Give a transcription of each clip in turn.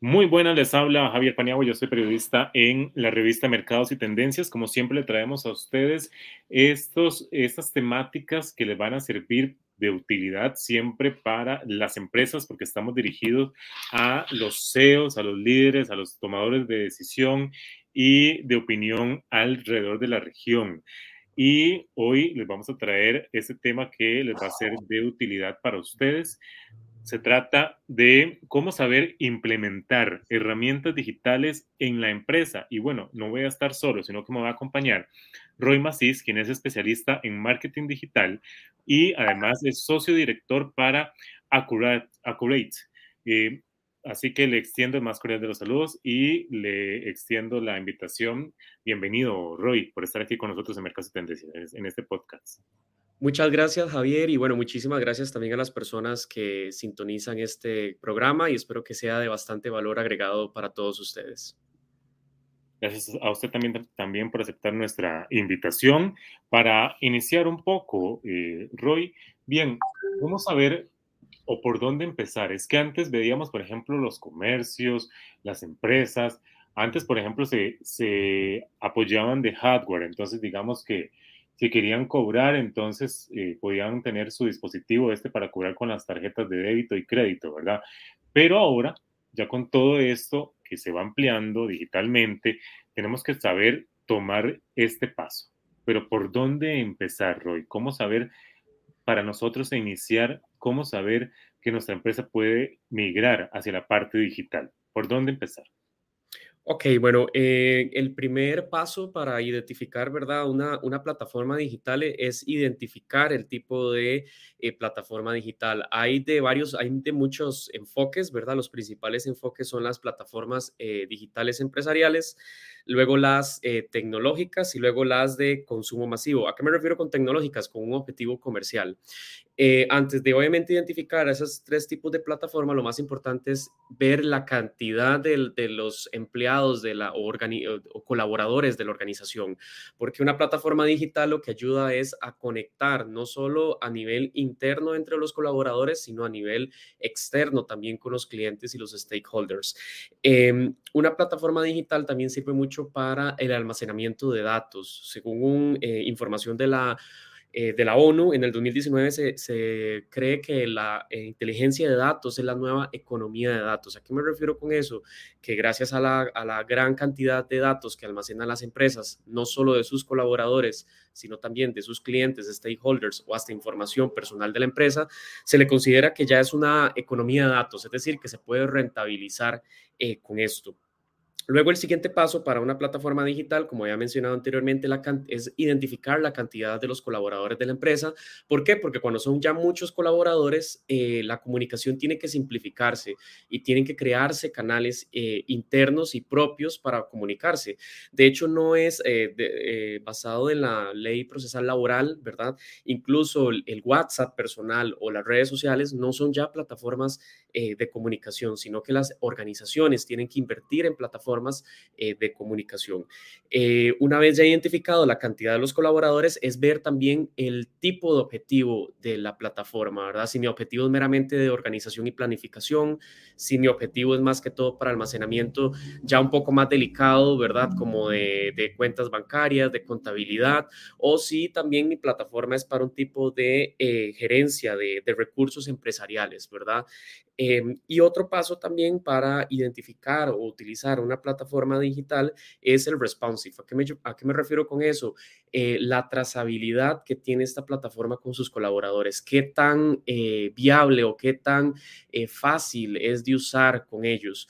Muy buenas, les habla Javier Paniagua, yo soy periodista en la revista Mercados y Tendencias. Como siempre, le traemos a ustedes estos, estas temáticas que les van a servir de utilidad siempre para las empresas, porque estamos dirigidos a los CEOs, a los líderes, a los tomadores de decisión y de opinión alrededor de la región. Y hoy les vamos a traer este tema que les va a ser de utilidad para ustedes se trata de cómo saber implementar herramientas digitales en la empresa. Y bueno, no voy a estar solo, sino que me va a acompañar Roy Macís, quien es especialista en marketing digital y además es socio director para Accurate. Eh, así que le extiendo el más cordial de los saludos y le extiendo la invitación. Bienvenido, Roy, por estar aquí con nosotros en Mercados y Tendencias, en este podcast. Muchas gracias, Javier. Y bueno, muchísimas gracias también a las personas que sintonizan este programa y espero que sea de bastante valor agregado para todos ustedes. Gracias a usted también, también por aceptar nuestra invitación. Para iniciar un poco, eh, Roy, bien, vamos a ver o por dónde empezar. Es que antes veíamos, por ejemplo, los comercios, las empresas. Antes, por ejemplo, se, se apoyaban de hardware. Entonces, digamos que si querían cobrar, entonces eh, podían tener su dispositivo este para cobrar con las tarjetas de débito y crédito, ¿verdad? Pero ahora, ya con todo esto que se va ampliando digitalmente, tenemos que saber tomar este paso. Pero ¿por dónde empezar, Roy? ¿Cómo saber para nosotros iniciar, cómo saber que nuestra empresa puede migrar hacia la parte digital? ¿Por dónde empezar? Ok, bueno, eh, el primer paso para identificar, ¿verdad? Una, una plataforma digital e, es identificar el tipo de eh, plataforma digital. Hay de varios, hay de muchos enfoques, ¿verdad? Los principales enfoques son las plataformas eh, digitales empresariales, luego las tecnológicas y luego las de consumo masivo. ¿A qué me refiero con tecnológicas? Con un objetivo comercial. antes de obviamente identificar esos tres tipos de plataforma, lo más importante es ver la cantidad de, de los empleados de la o, colaboradores de la organización, porque una plataforma digital lo que ayuda es a conectar no solo a nivel interno entre los colaboradores, sino a nivel externo también con los clientes y los stakeholders. Em, una plataforma digital también sirve mucho para el almacenamiento de datos. Según eh, información de la eh, de la ONU, en el 2019 se, cree que la eh, inteligencia de datos es la nueva economía de datos. ¿A qué me refiero con eso? Que gracias a la, a la gran cantidad de datos que almacenan las empresas, no solo de sus colaboradores, sino también de sus clientes, stakeholders o hasta información personal de la empresa, se le considera que ya es una economía de datos, es decir, que se puede rentabilizar eh, con esto. Luego, el siguiente paso para una plataforma digital, como ya mencionado anteriormente, es identificar la cantidad de los colaboradores de la empresa. ¿Por qué? Porque cuando son ya muchos colaboradores, eh, la comunicación tiene que simplificarse y tienen que crearse canales eh, internos y propios para comunicarse. De hecho, no es eh, basado en la ley procesal laboral, ¿verdad? Incluso el, WhatsApp personal o las redes sociales no son ya plataformas de comunicación, sino que las organizaciones tienen que invertir en plataformas eh, de comunicación. Eh, una vez ya identificado la cantidad de los colaboradores, es ver también el tipo de objetivo de la plataforma, ¿verdad? Si mi objetivo es meramente de organización y planificación, si mi objetivo es más que todo para almacenamiento ya un poco más delicado, ¿verdad? Como de, cuentas bancarias, de contabilidad, o si también mi plataforma es para un tipo de eh, gerencia de, de recursos empresariales, ¿verdad? Em, y otro paso también para identificar o utilizar una plataforma digital es el responsive. ¿A qué me, a qué me refiero con eso? Eh, la trazabilidad que tiene esta plataforma con sus colaboradores. ¿Qué tan eh, viable o qué tan eh, fácil es de usar con ellos?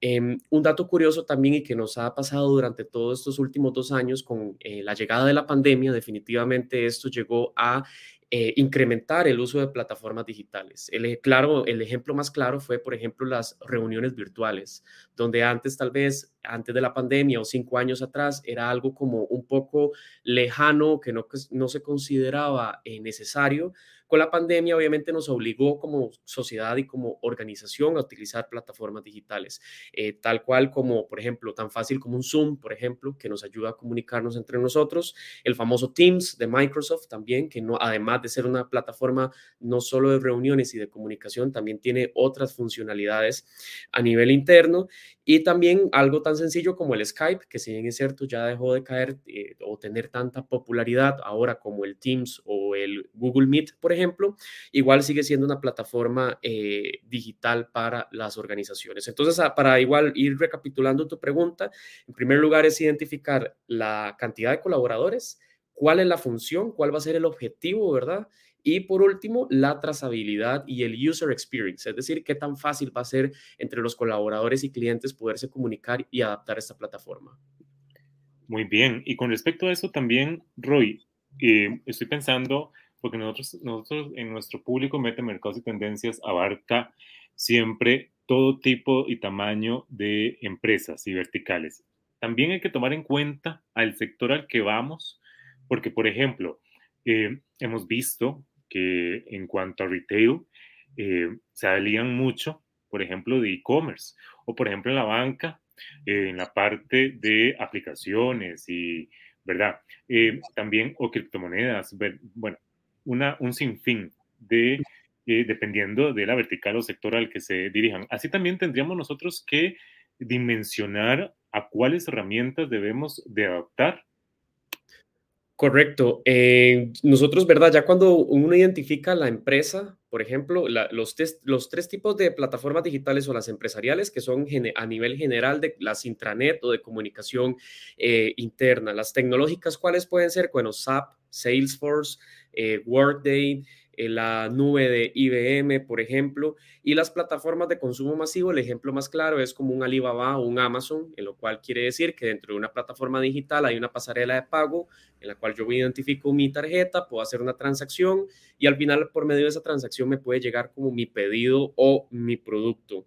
Em, un dato curioso también y que nos ha pasado durante todos estos últimos dos años con la llegada de la pandemia, definitivamente esto llegó a eh, incrementar el uso de plataformas digitales. El, claro, el ejemplo más claro fue, por ejemplo, las reuniones virtuales, donde antes, tal vez, antes de la pandemia o cinco años atrás, era algo como un poco lejano, que no, no se consideraba eh, necesario, con la pandemia obviamente nos obligó como sociedad y como organización a utilizar plataformas digitales, eh, tal cual como, por ejemplo, tan fácil como un Zoom, por ejemplo, que nos ayuda a comunicarnos entre nosotros, el famoso Teams de Microsoft también, que no, además de ser una plataforma no solo de reuniones y de comunicación, también tiene otras funcionalidades a nivel interno y también algo tan sencillo como el Skype, que si bien es cierto ya dejó de caer eh, o tener tanta popularidad ahora como el Teams o el Google Meet, por ejemplo, igual sigue siendo una plataforma eh, digital para las organizaciones. Entonces, ah, para igual ir recapitulando tu pregunta, en primer lugar es identificar la cantidad de colaboradores, cuál es la función, cuál va a ser el objetivo, ¿verdad? Y por último, la trazabilidad y el user experience, es decir, qué tan fácil va a ser entre los colaboradores y clientes poderse comunicar y adaptar esta plataforma. Muy bien. Y con respecto a eso también, Roy, eh, estoy pensando, porque nosotros, nosotros en nuestro público Mete Mercados y Tendencias abarca siempre todo tipo y tamaño de empresas y verticales. También hay que tomar en cuenta al sector al que vamos, porque, por ejemplo, eh, hemos visto que en cuanto a retail, eh, se alían mucho, por ejemplo, de e-commerce, o por ejemplo en la banca, eh, en la parte de aplicaciones y, ¿verdad? Eh, también, o criptomonedas, bueno, una, un sinfín de, dependiendo de la vertical o sector al que se dirijan. Así también tendríamos nosotros que dimensionar a cuáles herramientas debemos de adaptar Correcto. Eh, nosotros, ¿verdad? Ya cuando uno identifica la empresa, por ejemplo, los, tres tipos de plataformas digitales o las empresariales, que son a nivel general de las intranet o de comunicación eh, interna. Las tecnológicas, ¿cuáles pueden ser? Bueno, SAP, Salesforce, eh, Workday, la nube de IBM, por ejemplo, y las plataformas de consumo masivo, el ejemplo más claro es como un Alibaba o un Amazon, en lo cual quiere decir que dentro de una plataforma digital hay una pasarela de pago en la cual yo identifico mi tarjeta, puedo hacer una transacción y al final por medio de esa transacción me puede llegar como mi pedido o mi producto.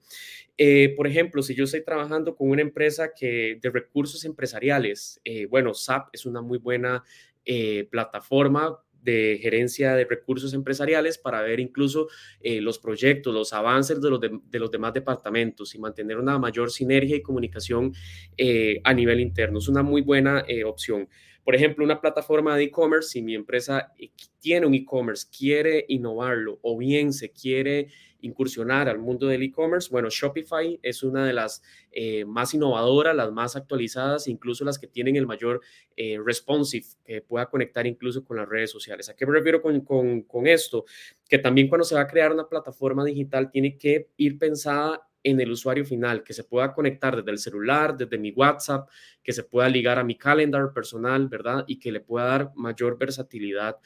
Eh, por ejemplo, si yo estoy trabajando con una empresa que de recursos empresariales, eh, bueno, SAP es una muy buena eh, plataforma de gerencia de recursos empresariales para ver incluso eh, los proyectos, los avances de los, de, los, demás departamentos y mantener una mayor sinergia y comunicación eh, a nivel interno. Es una muy buena eh, opción. Por ejemplo, una plataforma de e-commerce, si mi empresa tiene un e-commerce, quiere innovarlo o bien se quiere incursionar al mundo del e-commerce, bueno, Shopify es una de las eh, más innovadoras, las más actualizadas, incluso las que tienen el mayor eh, responsive, que pueda conectar incluso con las redes sociales. ¿A qué me refiero con, con, con esto? Que también cuando se va a crear una plataforma digital tiene que ir pensada en el usuario final, que se pueda conectar desde el celular, desde mi WhatsApp, que se pueda ligar a mi calendar personal, ¿verdad? Y que le pueda dar mayor versatilidad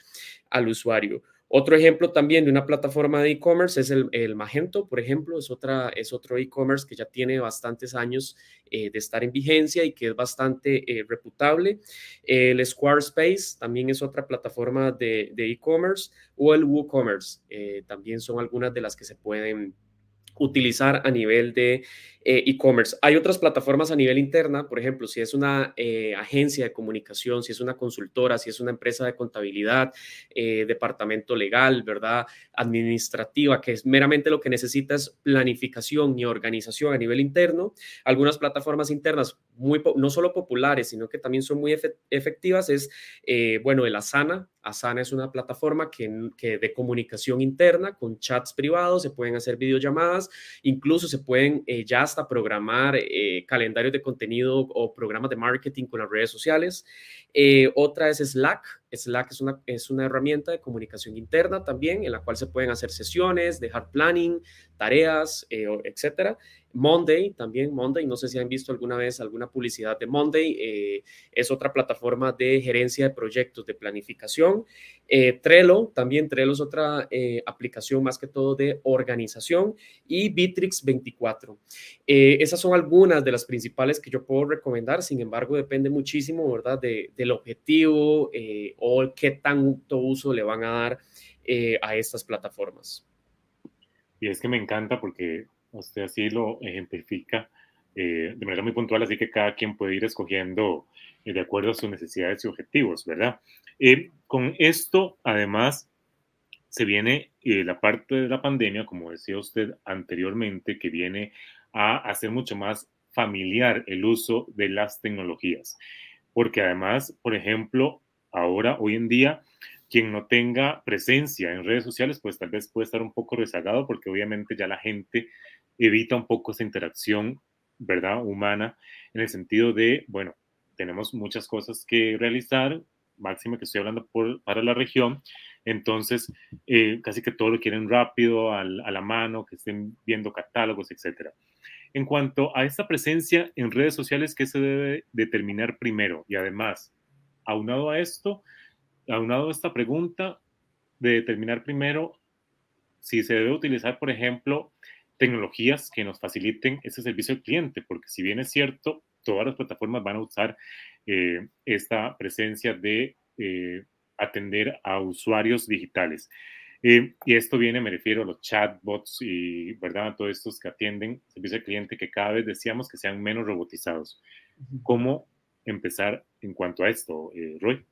al usuario. Otro ejemplo también de una plataforma de e-commerce es el, Magento, por ejemplo, es, otra, es otro e-commerce que ya tiene bastantes años eh, de estar en vigencia y que es bastante eh, reputable. El Squarespace también es otra plataforma de e-commerce o el WooCommerce, eh, también son algunas de las que se pueden utilizar a nivel de eh, e-commerce. Hay otras plataformas a nivel interna, por ejemplo, si es una eh, agencia de comunicación, si es una consultora, si es una empresa de contabilidad, eh, departamento legal, ¿verdad? Administrativa, que es meramente lo que necesita es planificación y organización a nivel interno. Algunas plataformas internas, no solo populares, sino que también son muy efectivas, es, bueno, el Asana. Asana es una plataforma que, que de comunicación interna con chats privados, se pueden hacer videollamadas, incluso se pueden ya programar eh, calendarios de contenido o programas de marketing con las redes sociales. Eh, otra es Slack. Slack es una, es una herramienta de comunicación interna también en la cual se pueden hacer sesiones, dejar planning, tareas, eh, etcétera. Monday también, Monday, no sé si han visto alguna vez alguna publicidad de Monday, eh, es otra plataforma de gerencia de proyectos de planificación. Eh, Trello, también Trello es otra eh, aplicación más que todo de organización y Bitrix 24. esas son algunas de las principales que yo puedo recomendar, sin embargo depende muchísimo, ¿verdad?, del objetivo o qué tanto uso le van a dar a estas plataformas. Y es que me encanta porque usted así lo ejemplifica eh, de manera muy puntual, así que cada quien puede ir escogiendo eh, de acuerdo a sus necesidades y objetivos, ¿verdad? Eh, con esto, además, se viene eh, la parte de la pandemia, como decía usted anteriormente, que viene a hacer mucho más familiar el uso de las tecnologías. Porque además, por ejemplo, ahora, hoy en día, quien no tenga presencia en redes sociales, pues tal vez puede estar un poco rezagado porque obviamente ya la gente evita un poco esa interacción, ¿verdad? Humana, en el sentido de, bueno, tenemos muchas cosas que realizar, máximo que estoy hablando para la región, entonces eh, casi que todo lo quieren rápido, a la mano, que estén viendo catálogos, etc. En cuanto a esta presencia en redes sociales, ¿qué se debe determinar primero? Y además, aunado a esto, aunado a esta pregunta de determinar primero si se debe utilizar, por ejemplo, tecnologías que nos faciliten ese servicio al cliente, porque si bien es cierto, todas las plataformas van a usar eh, esta presencia de eh, atender a usuarios digitales. Eh, y esto viene, me refiero a los chatbots y, ¿verdad?, a todos estos que atienden servicio al cliente que cada vez decíamos que sean menos robotizados. ¿Cómo empezar en cuanto a esto, Roy?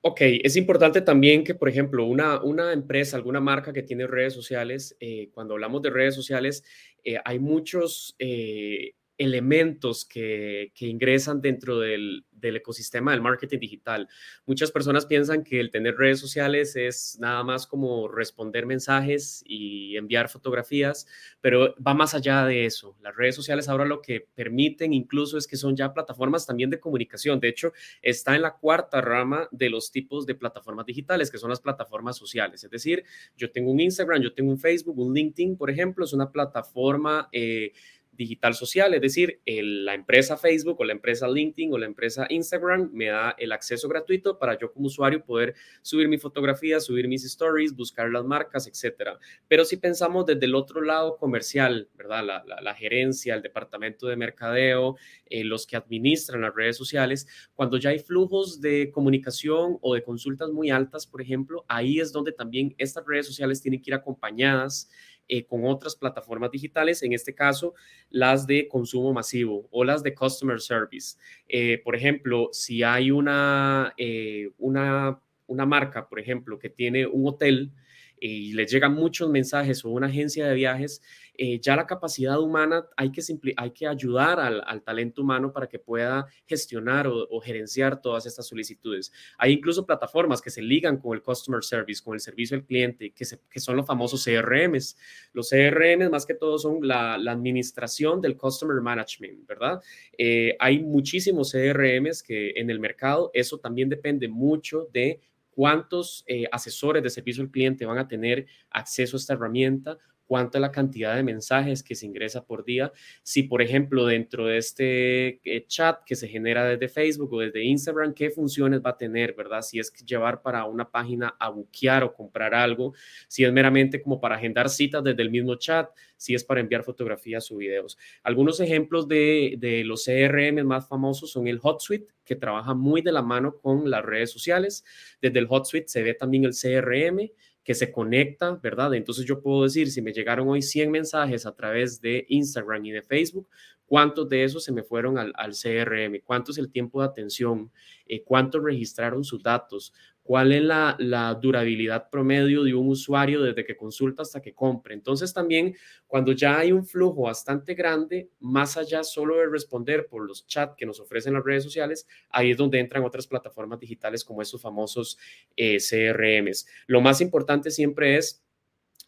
Ok, es importante también que, por ejemplo, una, una empresa, alguna marca que tiene redes sociales, eh, cuando hablamos de redes sociales, eh, hay muchos eh, elementos que, que ingresan dentro del, del ecosistema del marketing digital. Muchas personas piensan que el tener redes sociales es nada más como responder mensajes y enviar fotografías, pero va más allá de eso. Las redes sociales ahora lo que permiten incluso es que son ya plataformas también de comunicación. De hecho, está en la cuarta rama de los tipos de plataformas digitales, que son las plataformas sociales. Es decir, yo tengo un Instagram, yo tengo un Facebook, un LinkedIn, por ejemplo, es una plataforma... Eh, digital social, es decir, la empresa Facebook o la empresa LinkedIn o la empresa Instagram me da el acceso gratuito para yo como usuario poder subir mi fotografía, subir mis stories, buscar las marcas, etcétera. Pero si pensamos desde el otro lado comercial, ¿verdad? La, gerencia, el departamento de mercadeo, eh, los que administran las redes sociales, cuando ya hay flujos de comunicación o de consultas muy altas, por ejemplo, ahí es donde también estas redes sociales tienen que ir acompañadas eh, con otras plataformas digitales, en este caso las de consumo masivo o las de customer service. Eh, por ejemplo, si hay una, eh, una, una marca, por ejemplo, que tiene un hotel, y les llegan muchos mensajes o una agencia de viajes, eh, ya la capacidad humana hay que, hay que ayudar al, talento humano para que pueda gestionar o, gerenciar todas estas solicitudes. Hay incluso plataformas que se ligan con el customer service, con el servicio al cliente, que, son los famosos CRMs. Los CRMs más que todo son la, administración del customer management, ¿verdad? Eh, hay muchísimos CRMs que en el mercado, eso también depende mucho de cuántos eh, asesores de servicio al cliente van a tener acceso a esta herramienta, cuánta es la cantidad de mensajes que se ingresa por día. Si, por ejemplo, dentro de este eh, chat que se genera desde Facebook o desde Instagram, qué funciones va a tener, ¿verdad? Si es llevar para una página a buquear o comprar algo, si es meramente como para agendar citas desde el mismo chat, si es para enviar fotografías o videos. Algunos ejemplos de, de los CRM más famosos son el HotSuite, que trabaja muy de la mano con las redes sociales. Desde el HotSuite se ve también el CRM, que se conecta, ¿verdad? Entonces yo puedo decir, si me llegaron hoy 100 mensajes a través de Instagram y de Facebook, ¿cuántos de esos se me fueron al, CRM? ¿Cuánto es el tiempo de atención? Eh, ¿Cuántos registraron sus datos? Cuál es la, durabilidad promedio de un usuario desde que consulta hasta que compre. Entonces también cuando ya hay un flujo bastante grande, más allá solo de responder por los chats que nos ofrecen las redes sociales, ahí es donde entran otras plataformas digitales como esos famosos eh, CRMs. Lo más importante siempre es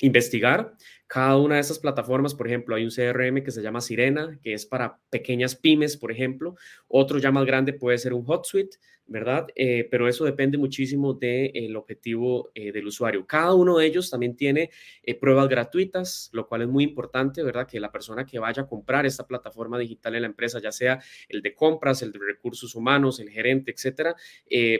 investigar cada una de esas plataformas. Por ejemplo, hay un CRM que se llama Sirena, que es para pequeñas pymes, por ejemplo. Otro ya más grande puede ser un HotSuite, ¿verdad? Eh, pero eso depende muchísimo del objetivo eh, del usuario. Cada uno de ellos también tiene eh, pruebas gratuitas, lo cual es muy importante, ¿verdad? Que la persona que vaya a comprar esta plataforma digital en la empresa, ya sea el de compras, el de recursos humanos, el gerente, etcétera,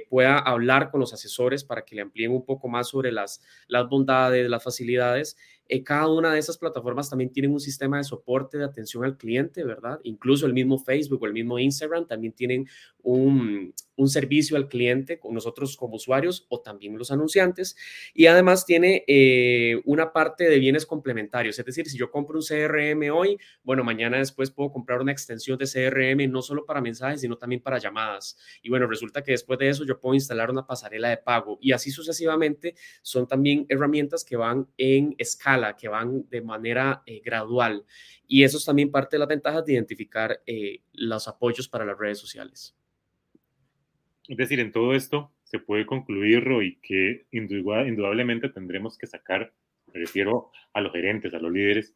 pueda hablar con los asesores para que le amplíen un poco más sobre las, las bondades, las facilidades eh, cada una de esas plataformas también tienen un sistema de soporte de atención al cliente, ¿verdad? Incluso el mismo Facebook o el mismo Instagram también tienen un, un servicio al cliente con nosotros como usuarios o también los anunciantes. Y además tiene eh, una parte de bienes complementarios. Es decir, si yo compro un CRM hoy, bueno, mañana después puedo comprar una extensión de CRM no solo para mensajes, sino también para llamadas. Y bueno, resulta que después de eso yo puedo instalar una pasarela de pago y así sucesivamente son también herramientas que van en escala, que van de manera eh, gradual. Y eso es también parte de las ventajas de identificar eh, los apoyos para las redes sociales. Es decir, en todo esto se puede concluir, Roy, que indudablemente tendremos que sacar, me refiero a los gerentes, a los líderes,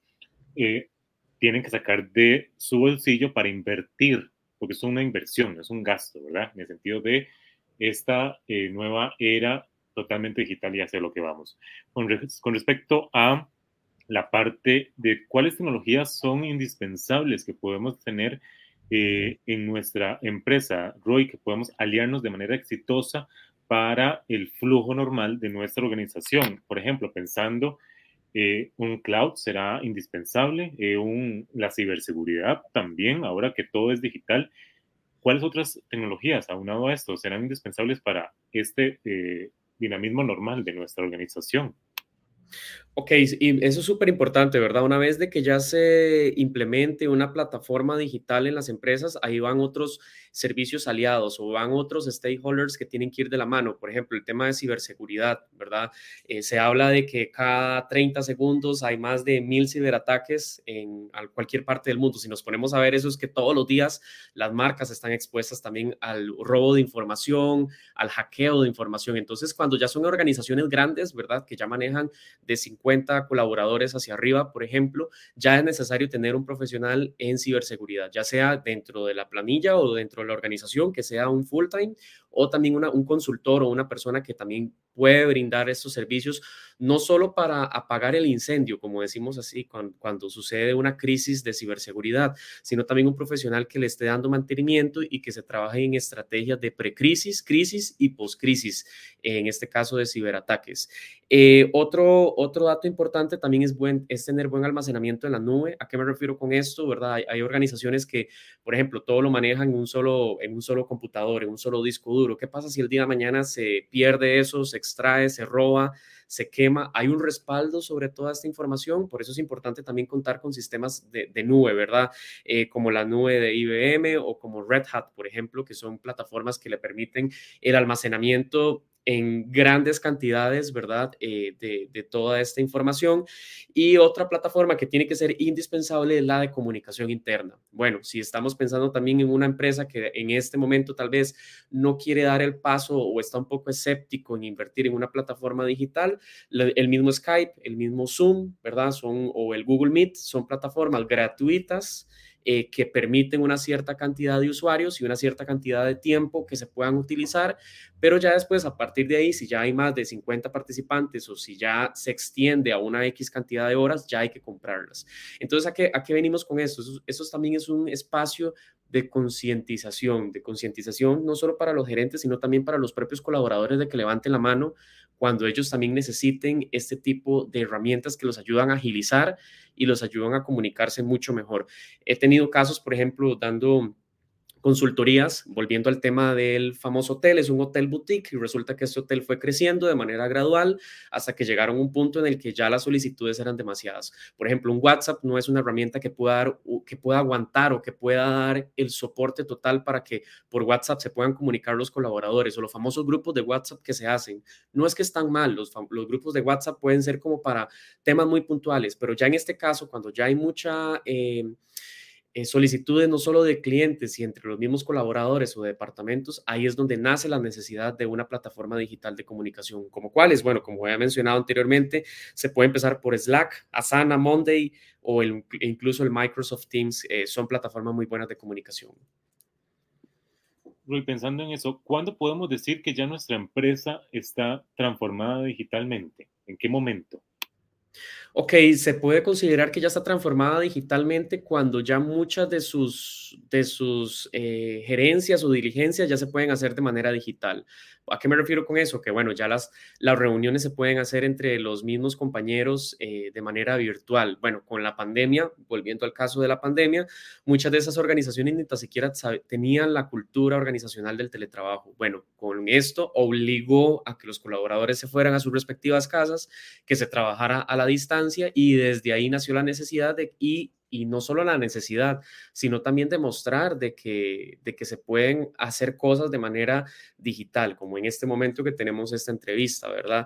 eh, tienen que sacar de su bolsillo para invertir, porque es una inversión, es un gasto, ¿verdad? En el sentido de esta eh, nueva era totalmente digital y hacia lo que vamos. Con, con respecto a la parte de cuáles tecnologías son indispensables que podemos tener eh, en nuestra empresa, Roy, que podemos aliarnos de manera exitosa para el flujo normal de nuestra organización. Por ejemplo, pensando, eh, un cloud será indispensable, eh, la ciberseguridad también, ahora que todo es digital. ¿Cuáles otras tecnologías, aunado a esto, serán indispensables para este dinamismo normal de nuestra organización? Ok, y eso es súper importante, ¿verdad? Una vez de que ya se implemente una plataforma digital en las empresas, ahí van otros servicios aliados o van otros stakeholders que tienen que ir de la mano. Por ejemplo, el tema de ciberseguridad, ¿verdad? Eh, se habla de que cada 30 segundos hay más de mil ciberataques en cualquier parte del mundo. Si nos ponemos a ver eso es que todos los días las marcas están expuestas también al robo de información, al hackeo de información. Entonces, cuando ya son organizaciones grandes, ¿verdad? Que ya manejan de 50 colaboradores hacia arriba, por ejemplo, ya es necesario tener un profesional en ciberseguridad, ya sea dentro de la planilla o dentro de la organización, que sea un full time o también un consultor o una persona que también puede brindar estos servicios, no solo para apagar el incendio, como decimos así, cuando, sucede una crisis de ciberseguridad, sino también un profesional que le esté dando mantenimiento y que se trabaje en estrategias de precrisis, crisis y postcrisis, en este caso de ciberataques. Eh, otro, otro dato importante también es, buen, es tener buen almacenamiento en la nube. ¿A qué me refiero con esto? ¿verdad? Hay, hay organizaciones que, por ejemplo, todo lo manejan en un, solo, en un solo computador, en un solo disco duro ¿Qué pasa si el día de mañana se pierde eso, se extrae, se roba, se quema? Hay un respaldo sobre toda esta información, por eso es importante también contar con sistemas de, nube, ¿verdad? Eh, como la nube de IBM o como Red Hat, por ejemplo, que son plataformas que le permiten el almacenamiento en grandes cantidades, ¿verdad? Eh, de, toda esta información. Y otra plataforma que tiene que ser indispensable es la de comunicación interna. Bueno, si estamos pensando también en una empresa que en este momento tal vez no quiere dar el paso o está un poco escéptico en invertir en una plataforma digital, el mismo Skype, el mismo Zoom, ¿verdad? Son, o el Google Meet, son plataformas gratuitas eh, que permiten una cierta cantidad de usuarios y una cierta cantidad de tiempo que se puedan utilizar, pero ya después, a partir de ahí, si ya hay más de 50 participantes o si ya se extiende a una X cantidad de horas, ya hay que comprarlas. Entonces, ¿a qué, a qué venimos con? Eso, eso también es un espacio de concientización, de concientización no solo para los gerentes, sino también para los propios colaboradores de que levanten la mano cuando ellos también necesiten este tipo de herramientas que los ayudan a agilizar y los ayudan a comunicarse mucho mejor. He tenido casos, por ejemplo, dando consultorías, volviendo al tema del famoso hotel, es un hotel boutique y resulta que este hotel fue creciendo de manera gradual hasta que llegaron a un punto en el que ya las solicitudes eran demasiadas. Por ejemplo, un WhatsApp no es una herramienta que pueda, dar, que pueda aguantar o que pueda dar el soporte total para que por WhatsApp se puedan comunicar los colaboradores o los famosos grupos de WhatsApp que se hacen. No es que están mal, los, grupos de WhatsApp pueden ser como para temas muy puntuales, pero ya en este caso, cuando ya hay mucha... Eh, eh, solicitudes no solo de clientes y entre los mismos colaboradores o departamentos, ahí es donde nace la necesidad de una plataforma digital de comunicación, como cuáles, bueno, como había mencionado anteriormente, se puede empezar por Slack, Asana, Monday o incluso el Microsoft Teams, eh, son plataformas muy buenas de comunicación. Rui, pensando en eso, ¿cuándo podemos decir que ya nuestra empresa está transformada digitalmente? ¿En qué momento? Ok, se puede considerar que ya está transformada digitalmente cuando ya muchas de sus, de sus eh, gerencias o diligencias ya se pueden hacer de manera digital. ¿A qué me refiero con eso? Que bueno, ya las, las reuniones se pueden hacer entre los mismos compañeros eh, de manera virtual. Bueno, con la pandemia, volviendo al caso de la pandemia, muchas de esas organizaciones ni tan siquiera tenían la cultura organizacional del teletrabajo. Bueno, con esto obligó a que los colaboradores se fueran a sus respectivas casas, que se trabajara a la distancia y desde ahí nació la necesidad de y y no solo la necesidad, sino también demostrar de que, de que se pueden hacer cosas de manera digital, como en este momento que tenemos esta entrevista, ¿verdad?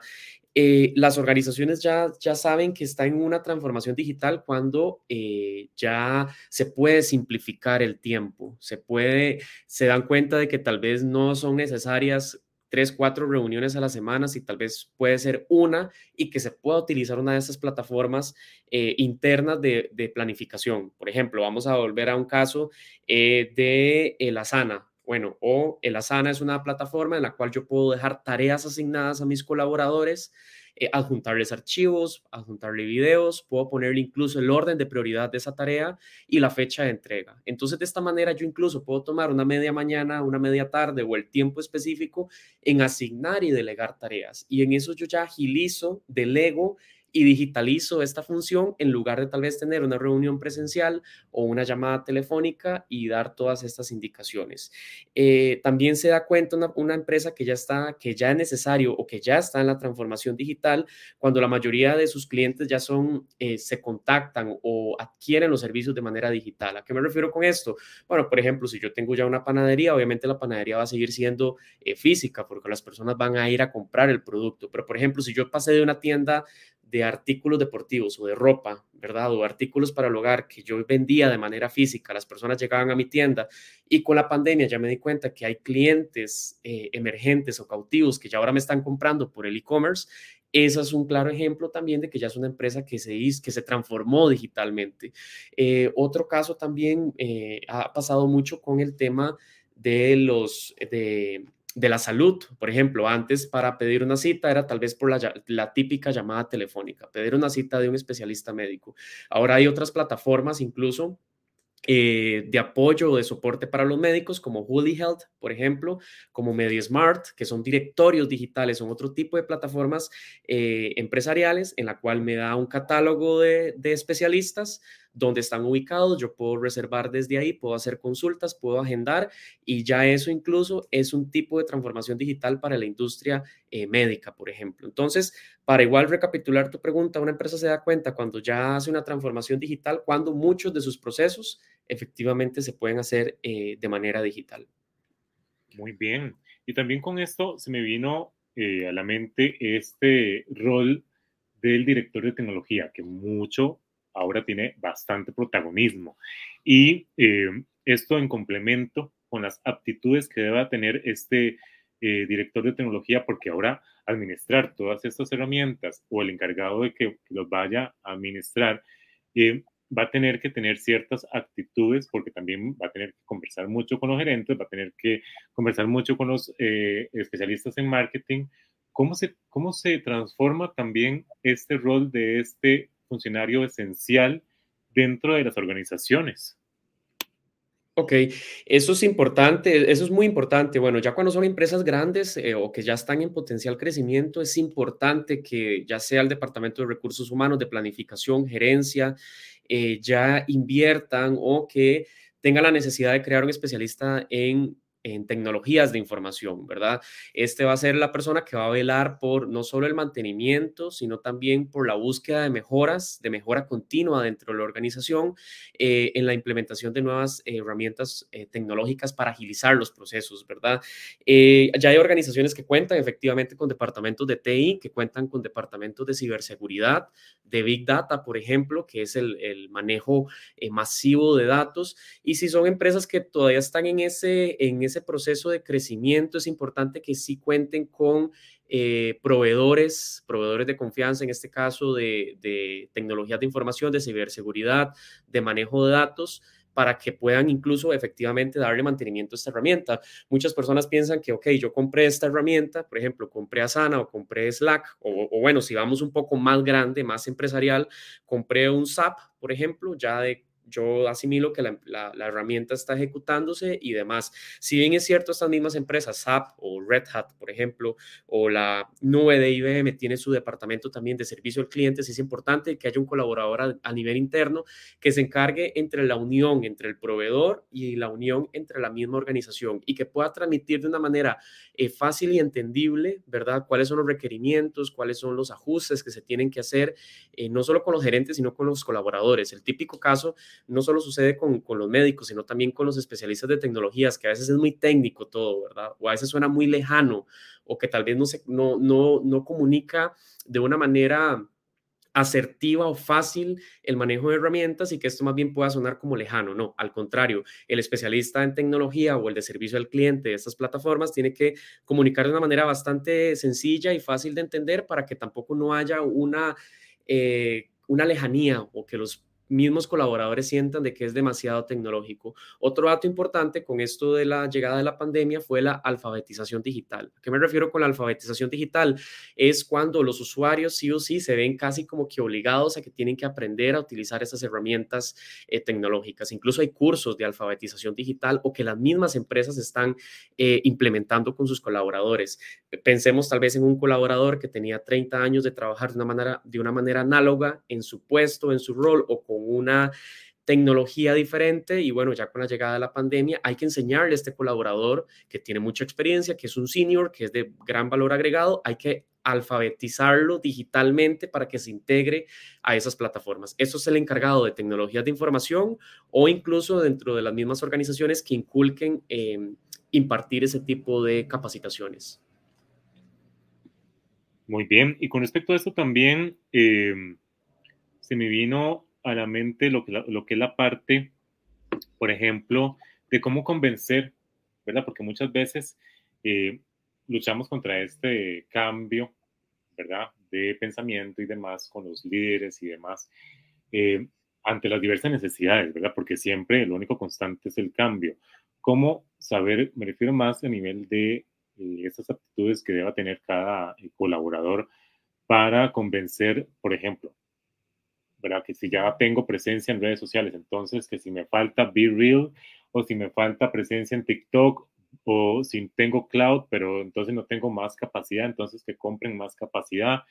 Eh, las organizaciones ya, ya saben que está en una transformación digital cuando eh, ya se puede simplificar el tiempo, se puede, se dan cuenta de que tal vez no son necesarias tres, cuatro reuniones a la semana, si tal vez puede ser una y que se pueda utilizar una de esas plataformas eh, internas de, planificación. Por ejemplo, vamos a volver a un caso eh, de el Asana. Bueno, o el Asana es una plataforma en la cual yo puedo dejar tareas asignadas a mis colaboradores eh, adjuntarles archivos, adjuntarle videos, puedo ponerle incluso el orden de prioridad de esa tarea y la fecha de entrega. Entonces, de esta manera yo incluso puedo tomar una media mañana, una media tarde o el tiempo específico en asignar y delegar tareas. Y en eso yo ya agilizo, delego y digitalizo esta función en lugar de tal vez tener una reunión presencial o una llamada telefónica y dar todas estas indicaciones. Eh, también se da cuenta una, empresa que ya está, que ya es necesario o que ya está en la transformación digital cuando la mayoría de sus clientes ya son, eh, se contactan o adquieren los servicios de manera digital. ¿A qué me refiero con esto? Bueno, por ejemplo, si yo tengo ya una panadería, obviamente la panadería va a seguir siendo eh, física porque las personas van a ir a comprar el producto. Pero, por ejemplo, si yo pasé de una tienda de artículos deportivos o de ropa, ¿verdad? O artículos para el hogar que yo vendía de manera física, las personas llegaban a mi tienda y con la pandemia ya me di cuenta que hay clientes eh, emergentes o cautivos que ya ahora me están comprando por el e-commerce. Ese es un claro ejemplo también de que ya es una empresa que se, que se transformó digitalmente. Eh, otro caso también eh, ha pasado mucho con el tema de los, de, de la salud. Por ejemplo, antes para pedir una cita era tal vez por la, típica llamada telefónica, pedir una cita de un especialista médico. Ahora hay otras plataformas incluso eh, de apoyo o de soporte para los médicos, como Holy Health, por ejemplo, como MediaSmart, que son directorios digitales, son otro tipo de plataformas eh, empresariales en la cual me da un catálogo de especialistas donde están ubicados, yo puedo reservar desde ahí, puedo hacer consultas, puedo agendar y ya eso incluso es un tipo de transformación digital para la industria eh, médica, por ejemplo. Entonces, para igual recapitular tu pregunta, una empresa se da cuenta cuando ya hace una transformación digital, cuando muchos de sus procesos efectivamente se pueden hacer eh, de manera digital. Muy bien. Y también con esto se me vino eh, a la mente este rol del director de tecnología, que mucho ahora tiene bastante protagonismo. Y eh, esto en complemento con las aptitudes que deba tener este eh, director de tecnología, porque ahora administrar todas estas herramientas o el encargado de que, los vaya a administrar, eh, va a tener que tener ciertas actitudes, porque también va a tener que conversar mucho con los gerentes, va a tener que conversar mucho con los especialistas en marketing. ¿Cómo se, ¿Cómo se transforma también este rol de este funcionario esencial dentro de las organizaciones. Ok, eso es importante, eso es muy importante. Bueno, ya cuando son empresas grandes eh, o que ya están en potencial crecimiento, es importante que ya sea el Departamento de Recursos Humanos, de Planificación, Gerencia, eh, ya inviertan o que tengan la necesidad de crear un especialista en en tecnologías de información, ¿verdad? Este va a ser la persona que va a velar por no solo el mantenimiento, sino también por la búsqueda de mejoras, de mejora continua dentro de la organización, eh, en la implementación de nuevas herramientas eh, tecnológicas para agilizar los procesos, ¿verdad? Eh, ya hay organizaciones que cuentan efectivamente con departamentos de TI, que cuentan con departamentos de ciberseguridad, de Big Data, por ejemplo, que es el, manejo masivo de datos. Y si son empresas que todavía están en ese, en ese proceso de crecimiento es importante que sí cuenten con eh, proveedores, proveedores de confianza, en este caso de, de tecnologías de información, de ciberseguridad, de manejo de datos, para que puedan incluso efectivamente darle mantenimiento a esta herramienta. Muchas personas piensan que, ok, yo compré esta herramienta, por ejemplo, compré Asana o compré Slack, o, o bueno, si vamos un poco más grande, más empresarial, compré un SAP, por ejemplo, ya de yo asimilo que la, herramienta está ejecutándose y demás. Si bien es cierto, estas mismas empresas, SAP o Red Hat, por ejemplo, o la nube de IBM tiene su departamento también de servicio al cliente, sí es importante que haya un colaborador a, nivel interno que se encargue entre la unión entre el proveedor y la unión entre la misma organización y que pueda transmitir de una manera eh, fácil y entendible, ¿verdad? Cuáles son los requerimientos, cuáles son los ajustes que se tienen que hacer, eh, no solo con los gerentes, sino con los colaboradores. El típico caso no solo sucede con, los médicos, sino también con los especialistas de tecnologías, que a veces es muy técnico todo, ¿verdad? O a veces suena muy lejano o que tal vez no, se, no, no, no comunica de una manera asertiva o fácil el manejo de herramientas y que esto más bien pueda sonar como lejano. No, al contrario, el especialista en tecnología o el de servicio al cliente de estas plataformas tiene que comunicar de una manera bastante sencilla y fácil de entender para que tampoco no haya una, eh, una lejanía o que los mismos colaboradores sientan de que es demasiado tecnológico. Otro dato importante con esto de la llegada de la pandemia fue la alfabetización digital. ¿A qué me refiero con la alfabetización digital? Es cuando los usuarios sí o sí se ven casi como que obligados a que tienen que aprender a utilizar esas herramientas eh, tecnológicas. Incluso hay cursos de alfabetización digital o que las mismas empresas están eh, implementando con sus colaboradores. Pensemos tal vez en un colaborador que tenía 30 años de trabajar de una manera, de una manera análoga en su puesto, en su rol o con una tecnología diferente y bueno, ya con la llegada de la pandemia hay que enseñarle a este colaborador que tiene mucha experiencia, que es un senior, que es de gran valor agregado, hay que alfabetizarlo digitalmente para que se integre a esas plataformas. Eso es el encargado de tecnologías de información o incluso dentro de las mismas organizaciones que inculquen em, impartir ese tipo de capacitaciones. Muy bien, y con respecto a eso también em, se me vino a la mente lo que, lo que es la parte, por ejemplo, de cómo convencer, ¿verdad? Porque muchas veces eh, luchamos contra este cambio, ¿verdad? De pensamiento y demás con los líderes y demás, eh, ante las diversas necesidades, ¿verdad? Porque siempre lo único constante es el cambio. ¿Cómo saber, me refiero más a nivel de eh, esas aptitudes que deba tener cada colaborador para convencer, por ejemplo, ¿verdad? Que si ya tengo presencia en redes sociales, entonces que si me falta Be Real o si me falta presencia en TikTok o si tengo cloud, pero entonces no tengo más capacidad, entonces que compren más capacidad.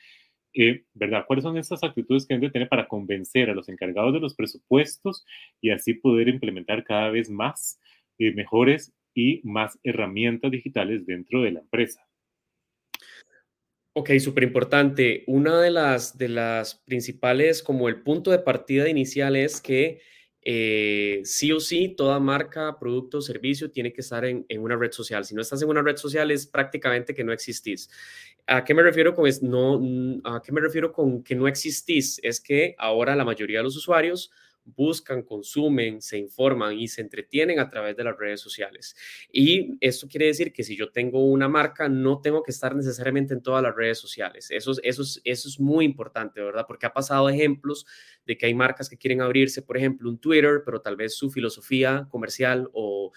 Eh, ¿Verdad? ¿Cuáles son esas actitudes que deben tener para convencer a los encargados de los presupuestos y así poder implementar cada vez más eh, mejores y más herramientas digitales dentro de la empresa? Ok, súper importante. Una de las, de las principales, como el punto de partida inicial es que eh, sí o sí, toda marca, producto servicio tiene que estar en, en, una red social. Si no estás en una red social es prácticamente que no existís. ¿A qué me refiero con no, a qué me refiero con que no existís? Es que ahora la mayoría de los usuarios buscan, consumen, se informan y se entretienen a través de las redes sociales. Y esto quiere decir que si yo tengo una marca, no tengo que estar necesariamente en todas las redes sociales. Eso, eso, es, eso es muy importante, ¿verdad? Porque ha pasado ejemplos de que hay marcas que quieren abrirse, por ejemplo, un Twitter, pero tal vez su filosofía comercial o,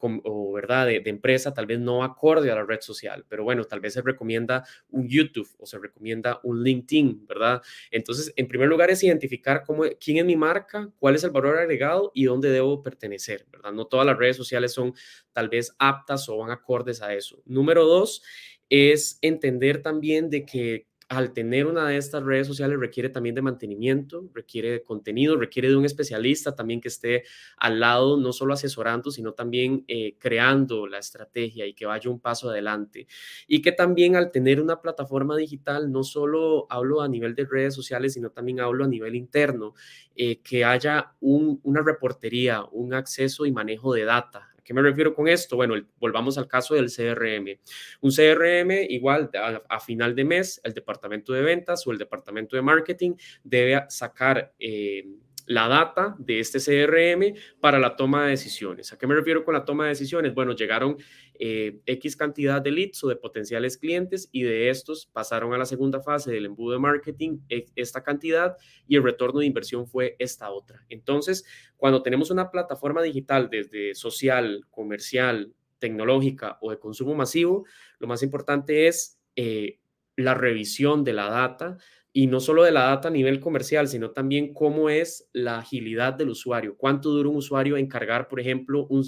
o, ¿verdad? De, empresa, tal vez no acorde a la red social, pero bueno, tal vez se recomienda un YouTube o se recomienda un LinkedIn, ¿verdad? Entonces, en primer lugar es identificar cómo, quién es mi marca, cuál es el valor agregado y dónde debo pertenecer, ¿verdad? No todas las redes sociales son tal vez aptas o van acordes a eso. Número dos es entender también de que al tener una de estas redes sociales requiere también de mantenimiento, requiere de contenido, requiere de un especialista también que esté al lado, no solo asesorando, sino también eh, creando la estrategia y que vaya un paso adelante. Y que también al tener una plataforma digital, no solo hablo a nivel de redes sociales, sino también hablo a nivel interno, eh, que haya una reportería, un acceso y manejo de data qué me refiero con esto? Bueno, volvamos al caso del CRM. Un CRM igual a, final de mes, el departamento de ventas o el departamento de marketing debe sacar... Eh, la data de este CRM para la toma de decisiones. ¿A qué me refiero con la toma de decisiones? Bueno, llegaron eh, X cantidad de leads o de potenciales clientes y de estos pasaron a la segunda fase del embudo de marketing e, esta cantidad y el retorno de inversión fue esta otra. Entonces, cuando tenemos una plataforma digital desde social, comercial, tecnológica o de consumo masivo, lo más importante es eh, la revisión de la data y no solo de la data a nivel comercial, sino también cómo es la agilidad del usuario, cuánto dura un usuario en cargar, por ejemplo, un,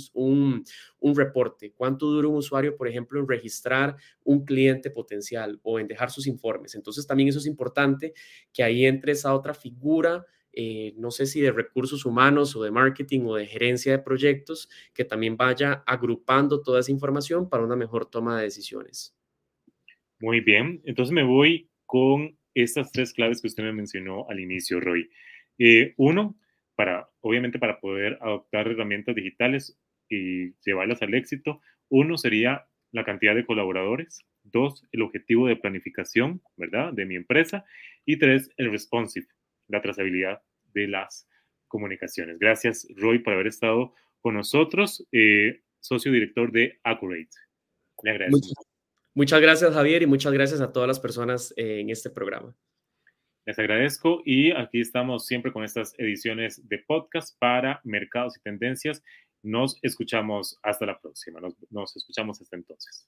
un, reporte, cuánto dura un usuario, por ejemplo, en registrar un cliente potencial o en dejar sus informes. Entonces, también eso es importante que ahí entre esa otra figura. Eh, no sé si de recursos humanos o de marketing o de gerencia de proyectos, que también vaya agrupando toda esa información para una mejor toma de decisiones. Muy bien, entonces me voy con estas tres claves que usted me mencionó al inicio, Roy. Eh, uno, para, obviamente para poder adoptar herramientas digitales y llevarlas al éxito, uno sería la cantidad de colaboradores, dos, el objetivo de planificación, ¿verdad?, de mi empresa, y tres, el responsive, la trazabilidad de las comunicaciones. Gracias, Roy, por haber estado con nosotros, eh, socio director de Accurate. Le agradezco. Muchas gracias, Javier, y muchas gracias a todas las personas eh, en este programa. Les agradezco y aquí estamos siempre con estas ediciones de podcast para mercados y tendencias. Nos escuchamos hasta la próxima. Nos, nos escuchamos hasta entonces.